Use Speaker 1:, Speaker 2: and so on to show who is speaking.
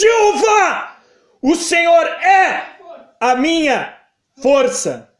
Speaker 1: Jeová! O Senhor é a minha força.